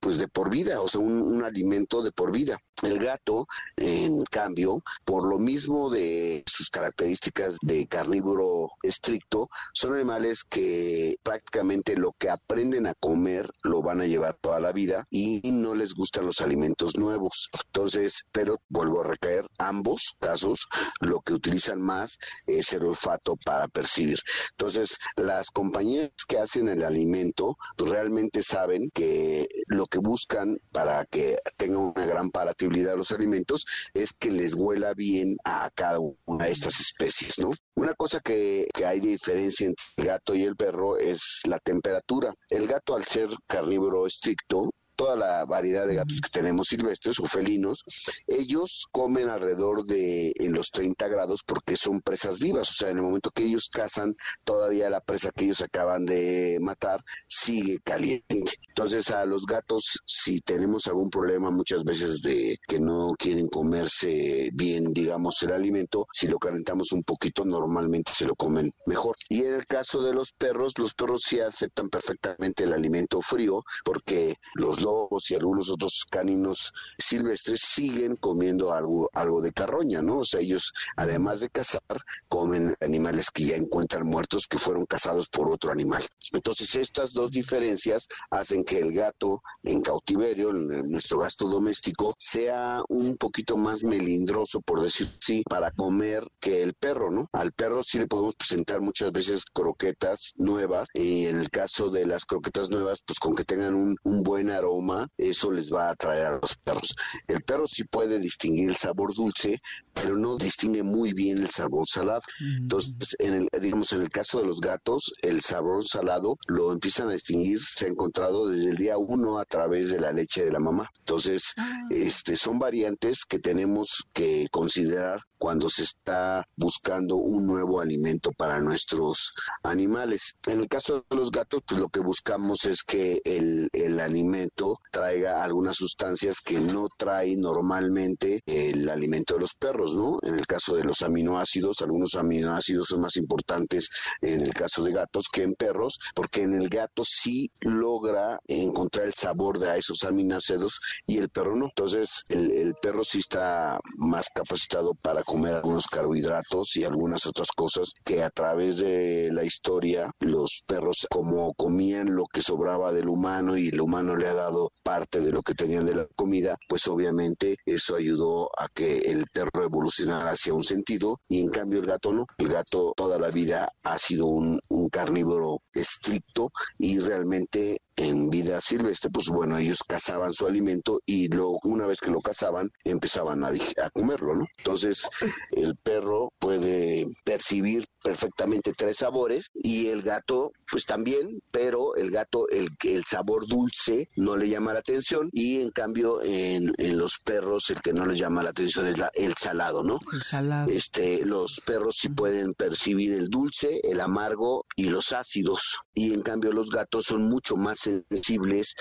pues de por vida, o sea, un, alimento de por vida. El gato, en cambio, por lo mismo de sus características de carnívoro estricto, son animales que prácticamente lo que aprenden a comer lo van a llevar toda la vida y no les gustan los alimentos nuevos. Entonces, pero vuelvo a recaer, ambos casos lo que utilizan más es el olfato para percibir. Entonces, las compañías que hacen el alimento pues, realmente saben que lo que buscan para que tengan una gran los alimentos es que les huela bien a cada una de estas especies, ¿no? Una cosa que, que, hay de diferencia entre el gato y el perro es la temperatura. El gato, al ser carnívoro estricto, toda la variedad de gatos que tenemos silvestres o felinos, ellos comen alrededor de en los 30 grados porque son presas vivas, o sea, en el momento que ellos cazan, todavía la presa que ellos acaban de matar sigue caliente. Entonces a los gatos, si tenemos algún problema muchas veces de que no quieren comerse bien, digamos, el alimento, si lo calentamos un poquito, normalmente se lo comen mejor. Y en el caso de los perros, los perros sí aceptan perfectamente el alimento frío porque los lobos y algunos otros caninos silvestres siguen comiendo algo, algo de carroña, ¿no? O sea, ellos, además de cazar, comen animales que ya encuentran muertos que fueron cazados por otro animal. Entonces, estas dos diferencias hacen que el gato en cautiverio, nuestro gato doméstico, sea un poquito más melindroso, por decir así, para comer que el perro, ¿no? Al perro sí le podemos presentar muchas veces croquetas nuevas y en el caso de las croquetas nuevas, pues con que tengan un buen aroma eso les va a atraer a los perros. El perro sí puede distinguir el sabor dulce, pero no distingue muy bien el sabor salado. Entonces, en el, digamos, en el caso de los gatos, el sabor salado lo empiezan a distinguir, se ha encontrado desde el día uno a través de la leche de la mamá. Entonces, ah. este, son variantes que tenemos que considerar cuando se está buscando un nuevo alimento para nuestros animales. En el caso de los gatos, pues lo que buscamos es que el, el alimento traiga algunas sustancias que no trae normalmente el alimento de los perros, ¿no? En el caso de los aminoácidos, algunos aminoácidos son más importantes en el caso de gatos que en perros, porque en el gato sí logra encontrar el sabor de esos aminoácidos y el perro no. Entonces, el, el perro sí está más capacitado para comer algunos carbohidratos y algunas otras cosas que a través de la historia los perros como comían lo que sobraba del humano y el humano le ha dado parte de lo que tenían de la comida, pues obviamente eso ayudó a que el perro evolucionara hacia un sentido y en cambio el gato no. El gato toda la vida ha sido un, carnívoro estricto y realmente en vida silvestre, pues bueno, ellos cazaban su alimento y luego una vez que lo cazaban empezaban a, a comerlo, ¿no? Entonces el perro puede percibir perfectamente tres sabores y el gato pues también, pero el gato el, el sabor dulce no le llama la atención y en cambio en, en los perros el que no les llama la atención es la, el salado, ¿no? El salado. Este, los perros sí pueden percibir el dulce, el amargo y los ácidos y en cambio los gatos son mucho más sensibles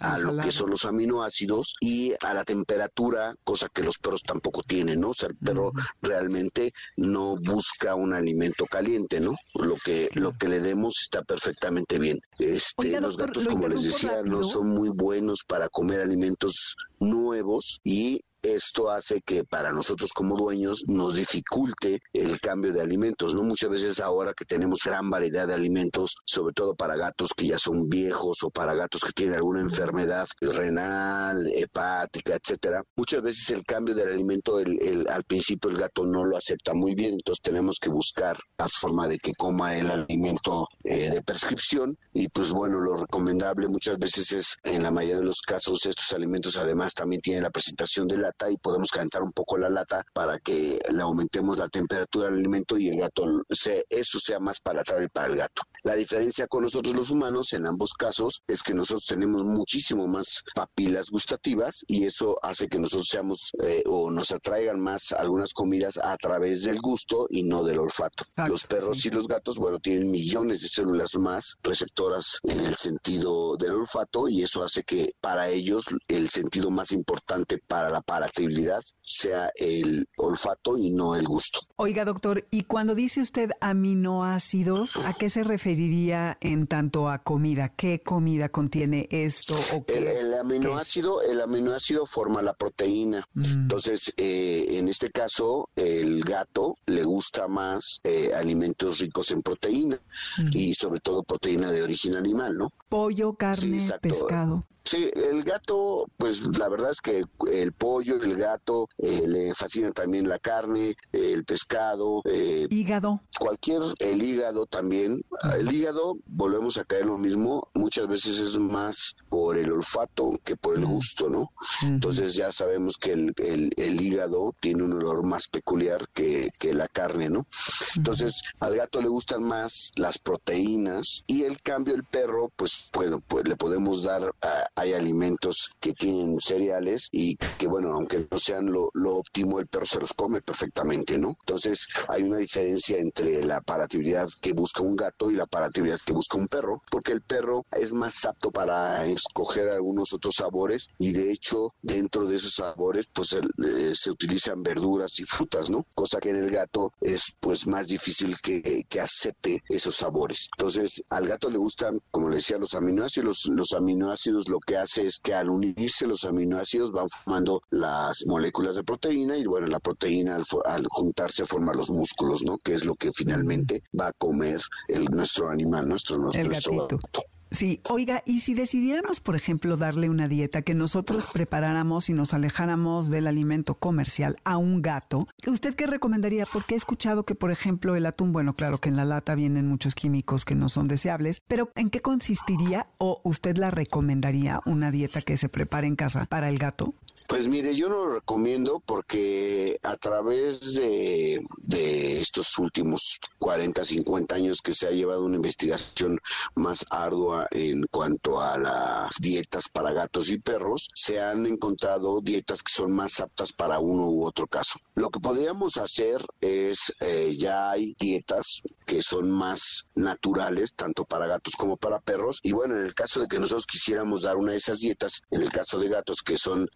a lo que son los aminoácidos y a la temperatura, cosa que los perros tampoco tienen, ¿no? O sea, el perro realmente no busca un alimento caliente, ¿no? Lo que lo que le demos está perfectamente bien. Este, los gatos, como les decía, no son muy buenos para comer alimentos nuevos y esto hace que para nosotros como dueños nos dificulte el cambio de alimentos, ¿no? Muchas veces ahora que tenemos gran variedad de alimentos, sobre todo para gatos que ya son viejos o para gatos que tienen alguna enfermedad renal, hepática, etcétera, muchas veces el cambio del alimento el, al principio el gato no lo acepta muy bien, entonces tenemos que buscar la forma de que coma el alimento eh, de prescripción y pues bueno, lo recomendable muchas veces es en la mayoría de los casos estos alimentos además también tienen la presentación de lata y podemos calentar un poco la lata para que le aumentemos la temperatura del alimento y el gato, se, eso sea más palatable para el gato. La diferencia con nosotros los humanos en ambos casos es que nosotros tenemos muchísimo más papilas gustativas y eso hace que nosotros seamos eh, o nos atraigan más algunas comidas a través del gusto y no del olfato. los perros y los gatos, bueno, tienen millones de células más receptoras en el sentido del olfato y eso hace que para ellos el sentido más importante para la sea el olfato y no el gusto. Oiga, doctor, y cuando dice usted aminoácidos, ¿a qué se referiría en tanto a comida? ¿Qué comida contiene esto? O qué, el, aminoácido, el aminoácido forma la proteína. Mm. Entonces, eh, en este caso, el gato le gusta más eh, alimentos ricos en proteína mm. y sobre todo proteína de origen animal, ¿no? Pollo, carne, pescado. Sí, el gato, pues la verdad es que el pollo, el gato, eh, le fascina también la carne, el pescado. Eh, hígado. Cualquier, el hígado también. El hígado, volvemos a caer lo mismo, muchas veces es más por el olfato que por el gusto, ¿no? Entonces ya sabemos que el, el, hígado tiene un olor más peculiar que, que la carne, ¿no? Entonces al gato le gustan más las proteínas y el cambio el perro, pues, bueno, pues le podemos dar a, hay alimentos que tienen cereales y que, bueno, aunque no sean lo, óptimo, el perro se los come perfectamente, ¿no? Entonces, hay una diferencia entre la palatabilidad que busca un gato y la palatabilidad que busca un perro, porque el perro es más apto para escoger algunos otros sabores y de hecho, dentro de esos sabores, pues eh, se utilizan verduras y frutas, ¿no? Cosa que en el gato es pues más difícil que, acepte esos sabores. Entonces, al gato le gustan, como le decía, los aminoácidos, los, los aminoácidos lo que hace es que al unirse los aminoácidos van formando las moléculas de proteína y bueno, la proteína al, juntarse forma los músculos, ¿no? Que es lo que finalmente va a comer el, nuestro animal, nuestro, nuestro gato. Sí, oiga, y si decidiéramos, por ejemplo, darle una dieta que nosotros preparáramos y nos alejáramos del alimento comercial a un gato, ¿usted qué recomendaría? Porque he escuchado que, por ejemplo, el atún, bueno, claro que en la lata vienen muchos químicos que no son deseables, pero ¿en qué consistiría o usted la recomendaría una dieta que se prepare en casa para el gato? Pues mire, yo no lo recomiendo porque a través de, estos últimos 40, 50 años que se ha llevado una investigación más ardua en cuanto a las dietas para gatos y perros, se han encontrado dietas que son más aptas para uno u otro caso. Lo que podríamos hacer es, eh, ya hay dietas que son más naturales, tanto para gatos como para perros, y bueno, en el caso de que nosotros quisiéramos dar una de esas dietas, en el caso de gatos que son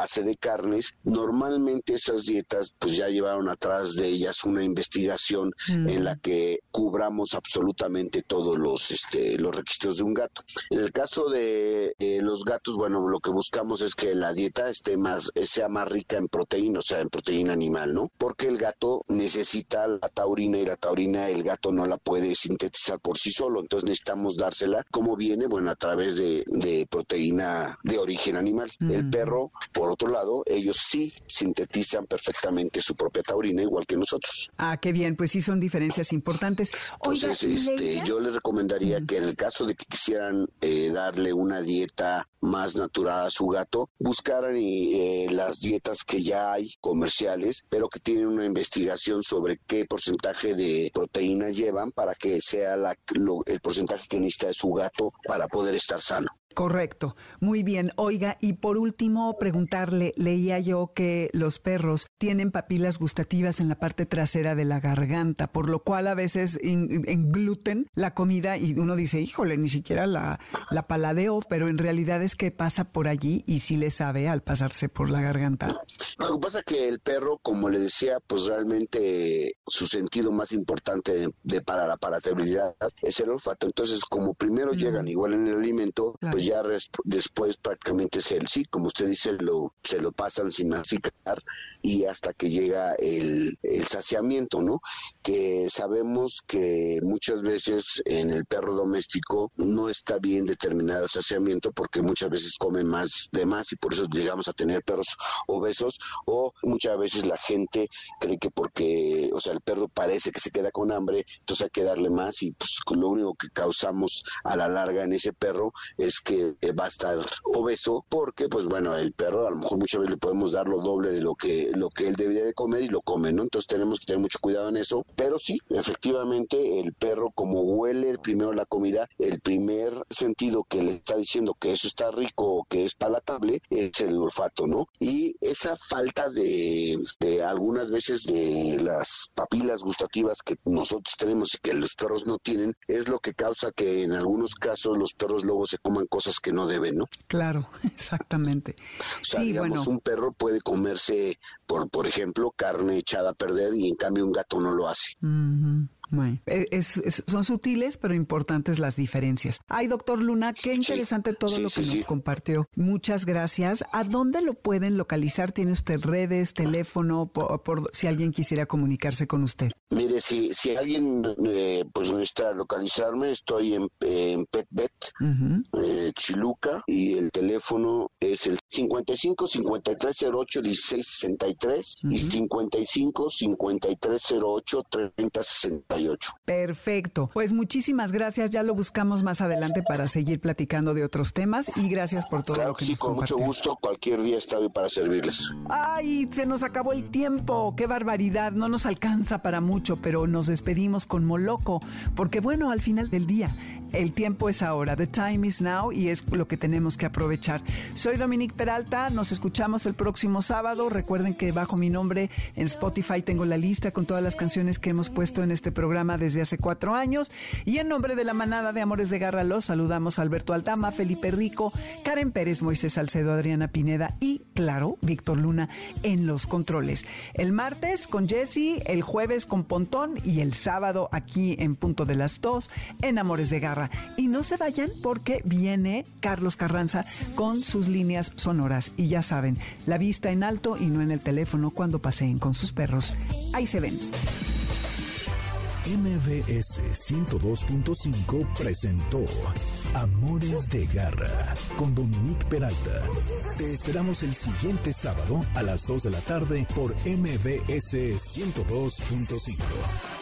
base de carnes, normalmente esas dietas pues ya llevaron atrás de ellas una investigación mm. en la que cubramos absolutamente todos los este los requisitos de un gato. En el caso de los gatos, bueno, lo que buscamos es que la dieta esté más sea más rica en proteína, o sea, en proteína animal, ¿no? Porque el gato necesita la taurina y la taurina el gato no la puede sintetizar por sí solo, entonces necesitamos dársela como viene, bueno, a través de, proteína de origen animal. El mm. perro, por otro lado, ellos sí sintetizan perfectamente su propia taurina, igual que nosotros. Ah, qué bien, pues sí son diferencias importantes. Entonces, este, yo les recomendaría que en el caso de que quisieran eh, darle una dieta más natural a su gato, buscaran eh, las dietas que ya hay comerciales, pero que tienen una investigación sobre qué porcentaje de proteína llevan para que sea la, el porcentaje que necesita de su gato para poder estar sano. Correcto, muy bien. Oiga, y por último, preguntarle, leía yo que los perros tienen papilas gustativas en la parte trasera de la garganta, por lo cual a veces engluten la comida y uno dice, híjole, ni siquiera la, la paladeo, pero en realidad es que pasa por allí y sí le sabe al pasarse por la garganta. Lo que pasa es que el perro, como le decía, pues realmente su sentido más importante de, para la palatabilidad es el olfato. Entonces, como primero llegan igual en el alimento, pues pues ya después prácticamente es el sí, como usted dice, lo, se lo pasan sin masticar y hasta que llega el, el saciamiento, ¿no? Que sabemos que muchas veces en el perro doméstico no está bien determinado el saciamiento porque muchas veces come más de más y por eso llegamos a tener perros obesos o muchas veces la gente cree que porque, o sea, el perro parece que se queda con hambre, entonces hay que darle más y pues lo único que causamos a la larga en ese perro es que va a estar obeso porque pues bueno, el perro a lo mejor muchas veces le podemos dar lo doble de lo que lo que él debería de comer y lo come, ¿no? Entonces tenemos que tener mucho cuidado en eso, pero sí, efectivamente el perro como huele primero la comida, el primer sentido que le está diciendo que eso está rico o que es palatable es el olfato, ¿no? Y esa falta de, de algunas veces de las papilas gustativas que nosotros tenemos y que los perros no tienen es lo que causa que en algunos casos los perros luego se coman cosas que no deben, ¿no? Claro, (laughs) exactamente. O sea, digamos, un perro puede comerse, por, por ejemplo, carne echada a perder y en cambio un gato no lo hace. E, son sutiles, pero importantes las diferencias. Ay, doctor Luna, qué interesante todo lo que nos compartió. Muchas gracias. ¿A dónde lo pueden localizar? ¿Tiene usted redes, teléfono, por, si alguien quisiera comunicarse con usted? Mire, si, si alguien eh, pues necesita localizarme, estoy en, en PetBet, eh, Chiluca, y el teléfono es el 55 5308 1663 y 55 5308 3068. Perfecto. Pues muchísimas gracias. Ya lo buscamos más adelante para seguir platicando de otros temas y gracias por todo lo que sí, con mucho gusto. Cualquier día estoy para servirles. Ay, se nos acabó el tiempo. Qué barbaridad. No nos alcanza para mucho, pero nos despedimos con Moloco, porque bueno, al final del día el tiempo es ahora, the time is now y es lo que tenemos que aprovechar. Soy Dominique Peralta, nos escuchamos el próximo sábado. Recuerden que bajo mi nombre en Spotify tengo la lista con todas las canciones que hemos puesto en este programa desde hace cuatro años. Y en nombre de la manada de Amores de Garra los saludamos Alberto Altama, Felipe Rico, Karen Pérez, Moisés Salcedo, Adriana Pineda y, claro, Víctor Luna en los controles. El martes con Jesse, el jueves con Pontón y el sábado aquí en punto de las dos en Amores de Garra y no se vayan porque viene Carlos Carranza con sus líneas sonoras. Y ya saben, la vista en alto y no en el teléfono cuando paseen con sus perros. Ahí se ven. MBS 102.5 presentó Amores de Garra con Dominique Peralta. Te esperamos el siguiente sábado a las 2 de la tarde por MBS 102.5.